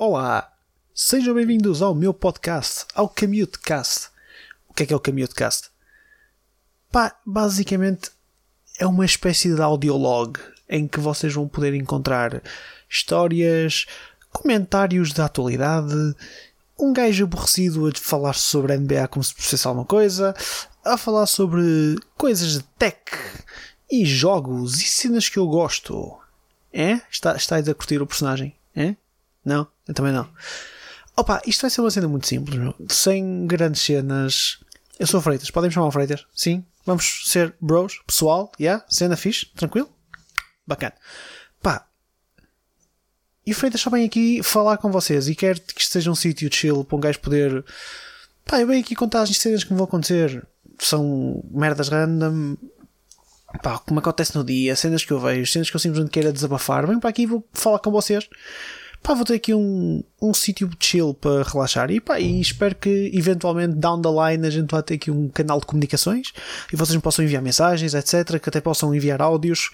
Olá, sejam bem-vindos ao meu podcast, ao Commutecast. O que é que é o Commutecast? Pá, basicamente é uma espécie de audiolog em que vocês vão poder encontrar histórias, comentários da atualidade, um gajo aborrecido a falar sobre a NBA como se fosse alguma coisa, a falar sobre coisas de tech e jogos e cenas que eu gosto. É? Está, estáis a curtir o personagem? É? Não? Eu também não. Opa, isto vai ser uma cena muito simples, meu. sem grandes cenas. Eu sou Freitas, podem me chamar Freitas? Sim? Vamos ser bros, pessoal, yeah? Cena fixe, tranquilo? Bacana. Pá, e o Freitas só vem aqui falar com vocês e quer que isto seja um sítio chill para um gajo poder. Pá, eu venho aqui contar as cenas que me vão acontecer. São merdas random. Pá, como acontece no dia, cenas que eu vejo, cenas que eu simplesmente queira desabafar. Venho para aqui e vou falar com vocês. Pá, vou ter aqui um, um sítio chill para relaxar. E pá, e espero que eventualmente down the line a gente vá ter aqui um canal de comunicações e vocês me possam enviar mensagens, etc. Que até possam enviar áudios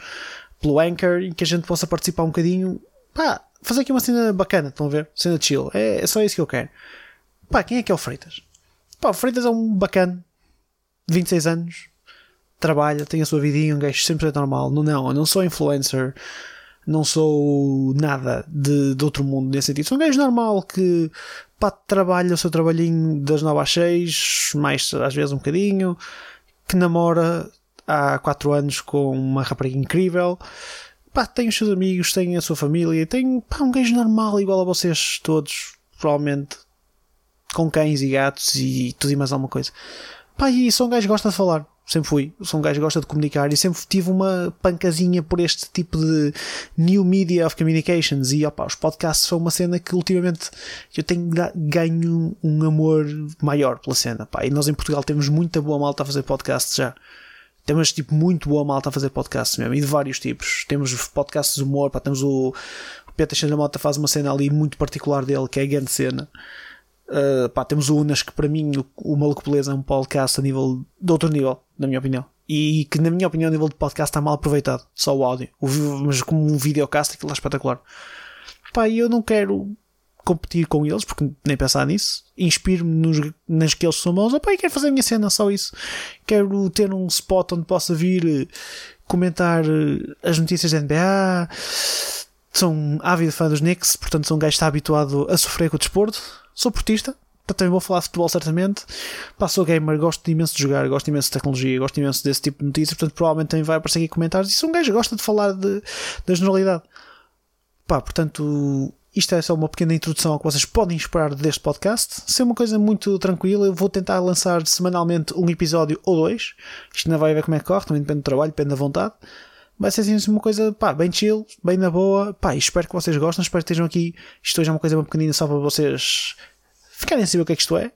pelo Anchor e que a gente possa participar um bocadinho. Pá, fazer aqui uma cena bacana, estão a ver? Cena chill. É, é só isso que eu quero. Pá, quem é que é o Freitas? Pá, o Freitas é um bacana, de 26 anos, trabalha, tem a sua vidinha, um gajo sempre é normal. Não, não, eu não sou influencer, não sou nada de, de outro mundo nesse sentido. Sou um gajo normal que pá, trabalha o seu trabalhinho das 9 às 6, mais às vezes um bocadinho, que namora há 4 anos com uma rapariga incrível pá, tem os seus amigos, tem a sua família, tem pá, um gajo normal igual a vocês todos, provavelmente com cães e gatos e tudo e mais alguma coisa. Pá, e sou um gajo que gosta de falar. Sempre fui. Sou um gajo que gosta de comunicar e sempre tive uma pancazinha por este tipo de new media of communications. E opa, os podcasts são uma cena que ultimamente eu tenho ganho um amor maior pela cena. Pá. E nós em Portugal temos muita boa malta a fazer podcasts já. Temos tipo muito boa malta a fazer podcasts mesmo, e de vários tipos. Temos podcasts de humor, pá, temos o, o Peter Xandra Mota faz uma cena ali muito particular dele, que é a grande cena. Uh, pá, temos o Unas, que para mim o, o Maluco Beleza é um podcast a nível de outro nível, na minha opinião. E que, na minha opinião, a nível de podcast está mal aproveitado, só o áudio. O, mas como um videocast, aquilo é espetacular. Pá, eu não quero competir com eles, porque nem pensar nisso. Inspiro-me nas que eles são bons. Opa, quero fazer a minha cena, só isso. Quero ter um spot onde possa vir eh, comentar eh, as notícias da NBA. Um ávido fã dos Knicks, portanto sou um gajo que está habituado a sofrer com o desporto. Sou portista, também vou falar de futebol certamente. Pá, sou gamer, gosto imenso de jogar, gosto imenso de tecnologia, gosto imenso desse tipo de notícias, portanto provavelmente também vai aparecer aqui comentários. E sou um gajo que gosta de falar de, da generalidade. Pá, portanto, isto é só uma pequena introdução ao que vocês podem esperar deste podcast. Ser uma coisa muito tranquila, eu vou tentar lançar semanalmente um episódio ou dois. Isto ainda vai ver como é que corre, também depende do trabalho, depende da vontade. Vai ser assim uma coisa pá, bem chill, bem na boa. Pá, espero que vocês gostem, espero que estejam aqui. Isto hoje é uma coisa bem pequenina só para vocês ficarem a saber o que é que isto é.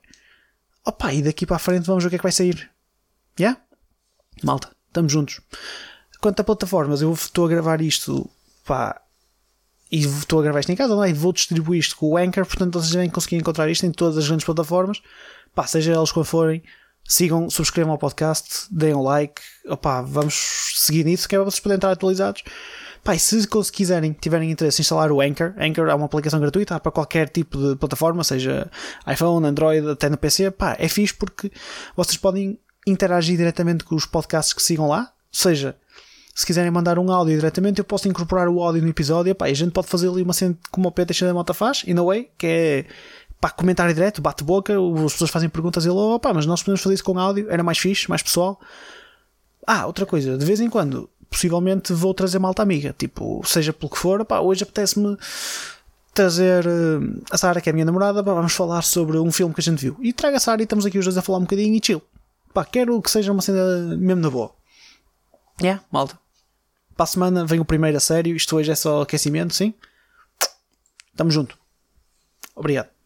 Opa, e daqui para a frente vamos ver o que é que vai sair. Yeah? Malta, estamos juntos. Quanto a plataformas, eu estou a gravar isto pá, e estou a gravar isto em casa, não é? E vou distribuir isto com o Anchor, portanto vocês devem conseguir encontrar isto em todas as grandes plataformas. Pá, seja elas quando forem, sigam, subscrevam ao podcast, deem um like, opá, vamos seguir nisso, que é para vocês poderem estar atualizados. Pá, e se quiserem, tiverem interesse em instalar o Anchor, Anchor é uma aplicação gratuita para qualquer tipo de plataforma, seja iPhone, Android, até no PC, pá, é fixe porque vocês podem interagir diretamente com os podcasts que sigam lá, seja se quiserem mandar um áudio diretamente, eu posso incorporar o áudio no episódio. Pá, a gente pode fazer ali uma cena como o Peter da Mota faz, in a way, que é pá, comentário direto, bate-boca, as pessoas fazem perguntas e ele, oh, pá, mas nós podemos fazer isso com áudio, era mais fixe, mais pessoal. Ah, outra coisa, de vez em quando, possivelmente vou trazer malta amiga, tipo, seja pelo que for, pá, hoje apetece-me trazer uh, a Sara, que é a minha namorada, pá, vamos falar sobre um filme que a gente viu. E traga a Sara e estamos aqui os dois a falar um bocadinho e chill. Pá, quero que seja uma cena mesmo na boa. É, yeah, malta. Para a semana vem o primeiro a sério. Isto hoje é só aquecimento, sim? Tamo junto. Obrigado.